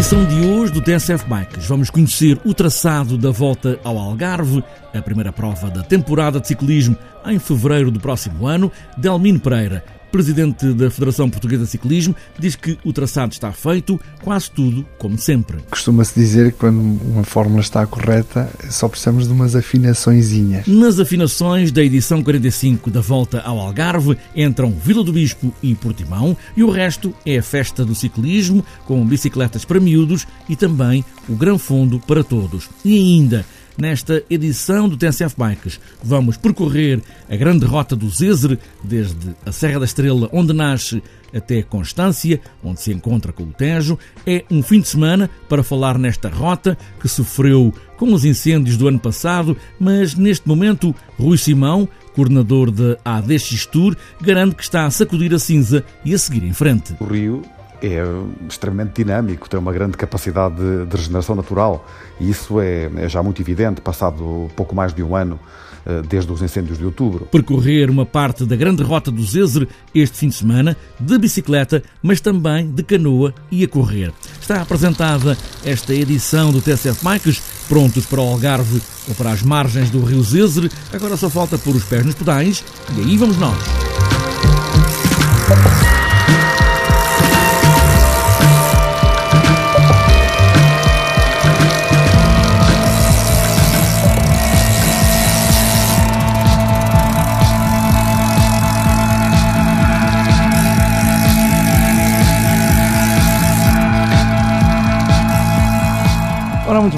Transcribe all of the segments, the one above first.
Edição de hoje do TSF Bikes, vamos conhecer o traçado da volta ao Algarve, a primeira prova da temporada de ciclismo em fevereiro do próximo ano. Delmino Pereira presidente da Federação Portuguesa de Ciclismo, diz que o traçado está feito, quase tudo como sempre. Costuma-se dizer que quando uma fórmula está correta, só precisamos de umas afinaçõezinhas. Nas afinações da edição 45 da Volta ao Algarve entram Vila do Bispo e Portimão e o resto é a festa do ciclismo, com bicicletas para miúdos e também o Gran Fundo para todos. E ainda Nesta edição do TSF Bikes, vamos percorrer a grande rota do Zezer, desde a Serra da Estrela, onde nasce, até Constância, onde se encontra com o Tejo. É um fim de semana para falar nesta rota que sofreu com os incêndios do ano passado, mas neste momento, Rui Simão, coordenador da ADX Tour, garante que está a sacudir a cinza e a seguir em frente. O Rio é extremamente dinâmico, tem uma grande capacidade de, de regeneração natural e isso é, é, já muito evidente, passado pouco mais de um ano eh, desde os incêndios de outubro. Percorrer uma parte da grande rota do Zezer este fim de semana, de bicicleta, mas também de canoa e a correr. Está apresentada esta edição do TSF Bikes, prontos para o Algarve ou para as margens do rio Zezer, agora só falta pôr os pés nos pedais e aí vamos nós.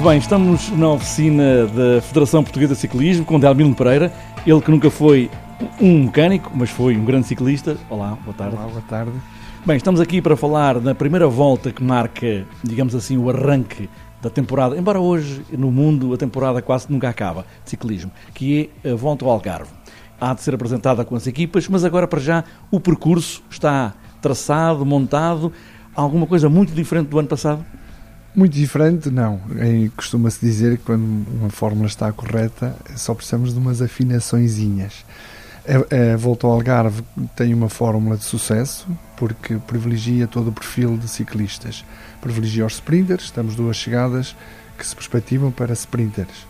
Muito bem, estamos na oficina da Federação Portuguesa de Ciclismo com Delmino Pereira, ele que nunca foi um mecânico, mas foi um grande ciclista. Olá, boa tarde. Olá, boa tarde. Bem, estamos aqui para falar da primeira volta que marca, digamos assim, o arranque da temporada, embora hoje no mundo a temporada quase nunca acaba de ciclismo, que é a volta ao Algarve. Há de ser apresentada com as equipas, mas agora para já o percurso está traçado, montado, alguma coisa muito diferente do ano passado? Muito diferente, não. Costuma-se dizer que quando uma fórmula está correta, só precisamos de umas afinaçõezinhas. A, a Volta ao Algarve tem uma fórmula de sucesso porque privilegia todo o perfil de ciclistas. Privilegia os sprinters, temos duas chegadas que se perspectivam para sprinters.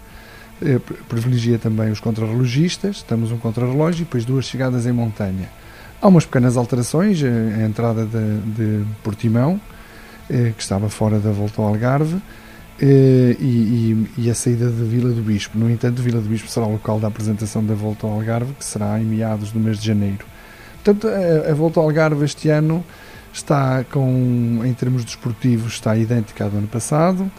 Eh, privilegia também os contrarrelogistas, temos um contrarrelógio e depois duas chegadas em montanha. Há umas pequenas alterações, a entrada de, de Portimão, que estava fora da volta ao Algarve, eh, e, e, e, a saída de Vila do Bispo. No entanto, Vila do Bispo será o local da apresentação da volta ao Algarve, que será em meados do mês de janeiro. Portanto, a, volta ao Algarve este ano está com, em termos desportivos, está idêntica à do ano passado,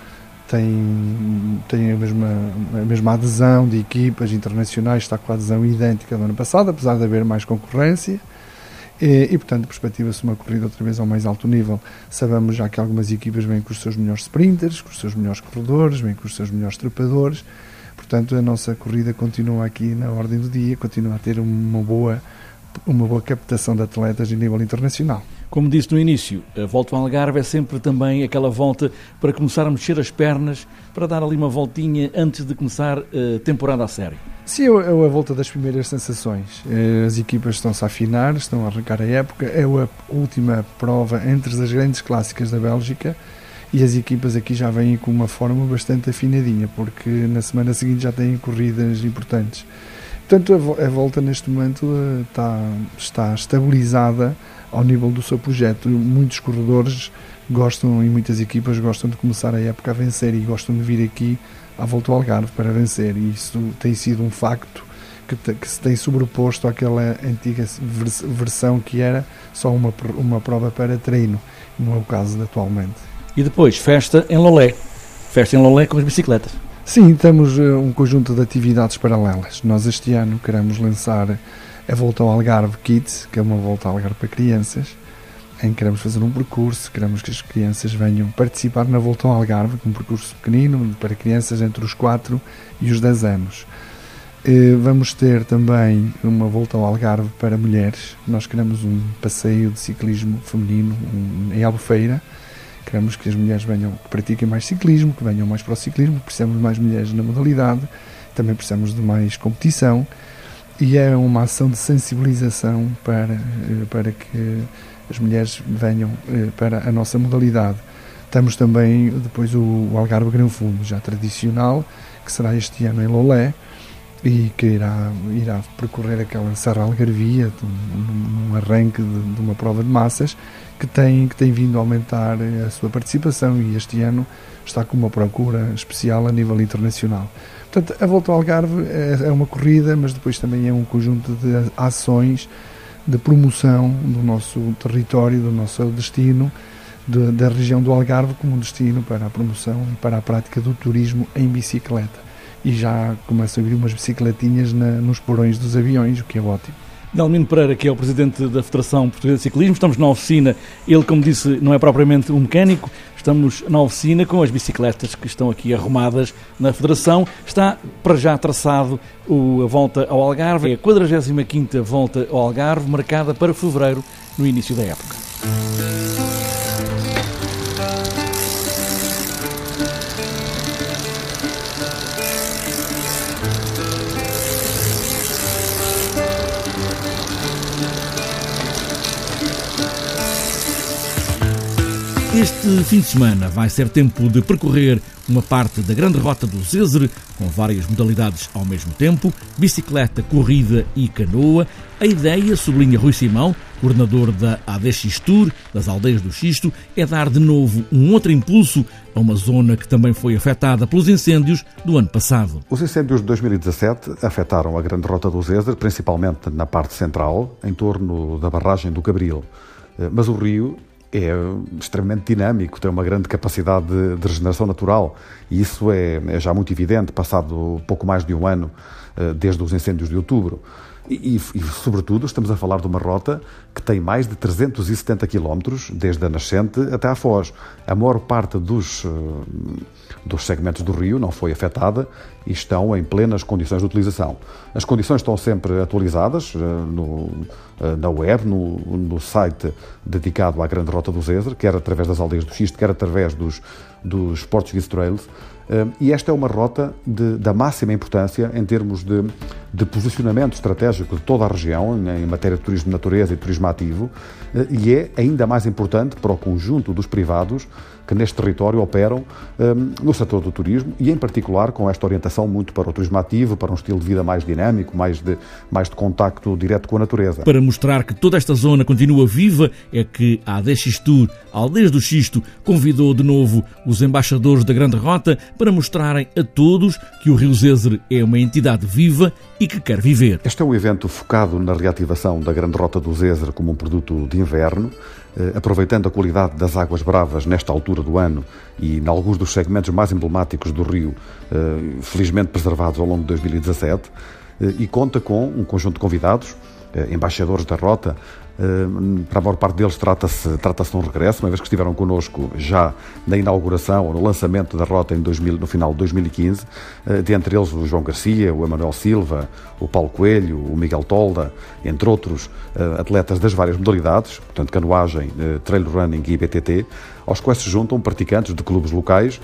tem, tem a, mesma, a mesma adesão de equipas internacionais, está com a adesão idêntica do ano passado, apesar de haver mais concorrência. E, e portanto, perspectiva-se uma corrida outra vez ao mais alto nível. Sabemos já que algumas equipas vêm com os seus melhores sprinters, com os seus melhores corredores, vêm com os seus melhores trepadores. Portanto, a nossa corrida continua aqui na ordem do dia, continua a ter uma boa, uma boa captação de atletas a nível internacional. Como disse no início, a volta ao Algarve é sempre também aquela volta para começar a mexer as pernas, para dar ali uma voltinha antes de começar a temporada a sério. Sim, é a volta das primeiras sensações. Eh, as equipas estão-se a afinar, estão a arrancar a época. É a última prova entre as grandes clássicas da Bélgica e as equipas aqui já vêm com uma forma bastante afinadinha, porque na semana seguinte já têm corridas importantes. Portanto, a volta neste momento eh, está, está estabilizada ao nível do seu projeto. Muitos corredores gostam e muitas equipas gostam de começar a época a vencer e gostam de vir aqui à volta ao Algarve para vencer. E isso tem sido um facto que, te, que se tem sobreposto àquela antiga versão que era só uma, uma prova para treino. Não é o caso de atualmente. E depois, festa em Lolé. Festa em Lolé com as bicicletas. Sim, temos eh, um conjunto de atividades paralelas. Nós este ano queremos lançar a Volta ao Algarve Kids, que é uma volta ao Algarve para crianças, em que queremos fazer um percurso, queremos que as crianças venham participar na Volta ao Algarve, um percurso pequenino para crianças entre os 4 e os 10 anos. Eh, vamos ter também uma volta ao Algarve para mulheres. Nós queremos um passeio de ciclismo feminino em Albufeira. Queremos que as mulheres venham, que pratiquem mais ciclismo, que venham mais para o ciclismo. Precisamos de mais mulheres na modalidade. Também precisamos de mais competição e é uma ação de sensibilização para, eh, para que as mulheres venham eh, para a nossa modalidade. Estamos também depois o, Algarve Gran Fundo, já tradicional, que será este ano em Lolé e que irá, irá percorrer aquela Serra Algarvia num, arranque de, de, uma prova de massas que tem, que tem vindo a aumentar a sua participação e este ano está com uma procura especial a nível internacional. Portanto, a Volta ao Algarve é, é uma corrida, mas depois também é um conjunto de ações de promoção do nosso território, do nosso destino de, da região do Algarve como um destino para a promoção e para a prática do turismo em bicicleta. E já começam a vir umas bicicletinhas na, nos porões dos aviões, o que é ótimo. Dalmino Pereira, que é o presidente da Federação Portuguesa de Ciclismo, estamos na oficina. Ele, como disse, não é propriamente um mecânico, estamos na oficina com as bicicletas que estão aqui arrumadas na Federação. Está para já traçado a volta ao Algarve, é a 45 volta ao Algarve, marcada para fevereiro, no início da época. Este fim de semana vai ser tempo de percorrer uma parte da grande rota do Zézer, com várias modalidades ao mesmo tempo, bicicleta, corrida e canoa. A ideia, sublinha Rui Simão, coordenador da ADX Tour, das Aldeias do Xisto, é dar de novo um outro impulso a uma zona que também foi afetada pelos incêndios do ano passado. Os incêndios de 2017 afetaram a grande rota do Zézer, principalmente na parte central, em torno da barragem do Cabril. Eh, mas o rio é extremamente dinâmico, tem uma grande capacidade de, regeneração natural e isso é, é, já muito evidente, passado pouco mais de um ano eh, desde os incêndios de outubro. E, e, sobretudo, estamos a falar de uma rota que tem mais de 370 quilómetros, desde a nascente até à foz. A maior parte dos, eh, dos segmentos do rio não foi afetada e estão em plenas condições de utilização. As condições estão sempre atualizadas eh, no, eh, na web, no, no site dedicado à Grande Rota do Zezer, quer através das aldeias do Xisto, quer através dos, dos Portuguese Trails. E esta é uma rota de, da máxima importância em termos de, de, posicionamento estratégico de toda a região em matéria de turismo de natureza e turismo ativo, eh, e é ainda mais importante para o conjunto dos privados que neste território operam um, no setor do turismo e, em particular, com esta orientação muito para o turismo ativo, para um estilo de vida mais dinâmico, mais de, mais de contacto direto com a natureza. Para mostrar que toda esta zona continua viva, é que a ADX Tour, Aldeias do Xisto, convidou de novo os embaixadores da Grande Rota para mostrarem a todos que o Rio Zezer é uma entidade viva e que quer viver. Este é um evento focado na reativação da Grande Rota do Zezer como um produto de inverno, eh, aproveitando a qualidade das águas bravas nesta altura do ano e em alguns dos segmentos mais emblemáticos do rio, eh, felizmente preservados ao longo de 2017, eh, e conta com um conjunto de convidados, embaixadores da rota, eh, para a maior parte deles trata-se trata de um regresso, uma vez que estiveram connosco já na inauguração ou no lançamento da rota em 2000, no final de 2015, eh, dentre eles o João Garcia, o Emanuel Silva, o Paulo Coelho, o Miguel Tolda, entre outros eh, atletas das várias modalidades, portanto canoagem, trail running e BTT, aos quais se juntam praticantes de clubes locais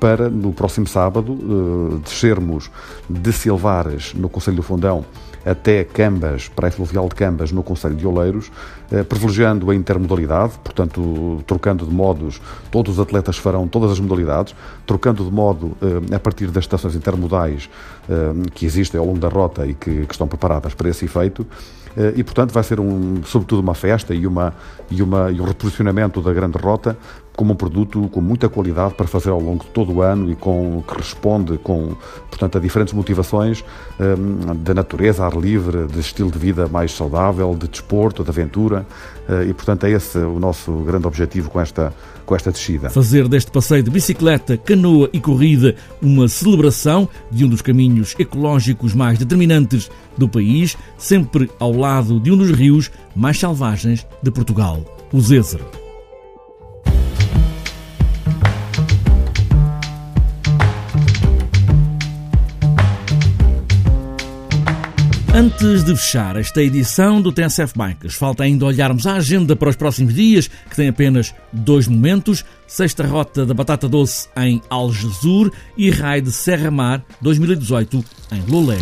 para, no próximo sábado, descermos de Silvares, no Conselho do Fundão, até Cambas, Praia Fluvial de Cambas, no Conselho de Oleiros, privilegiando a intermodalidade, portanto, trocando de modos, todos os atletas farão todas as modalidades, trocando de modo eh, a partir das estações intermodais eh, que existem ao longo da rota e que, que estão preparadas para esse efeito. E, portanto, vai ser, um, sobretudo, uma festa e, uma, e, uma, e um reposicionamento da grande rota como um produto com muita qualidade para fazer ao longo de todo o ano e com, que responde com, portanto, a diferentes motivações um, da natureza, ar livre, de estilo de vida mais saudável, de desporto, de aventura uh, e, portanto, é esse o nosso grande objetivo com esta, com esta descida. Fazer deste passeio de bicicleta, canoa e corrida uma celebração de um dos caminhos ecológicos mais determinantes do país, sempre ao lado de um dos rios mais selvagens de Portugal, o Zézer. Antes de fechar esta edição do TSF Bikes, falta ainda olharmos a agenda para os próximos dias, que tem apenas dois momentos: Sexta Rota da Batata Doce em Algesur e Raid Serra Mar 2018 em Lolé.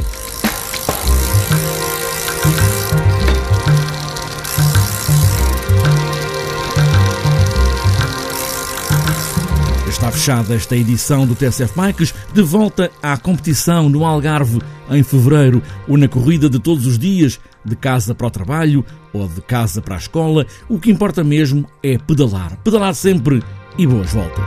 Está fechada esta edição do TSF Bikes, de volta à competição no Algarve em fevereiro, ou na corrida de todos os dias, de casa para o trabalho ou de casa para a escola, o que importa mesmo é pedalar. Pedalar sempre e boas voltas.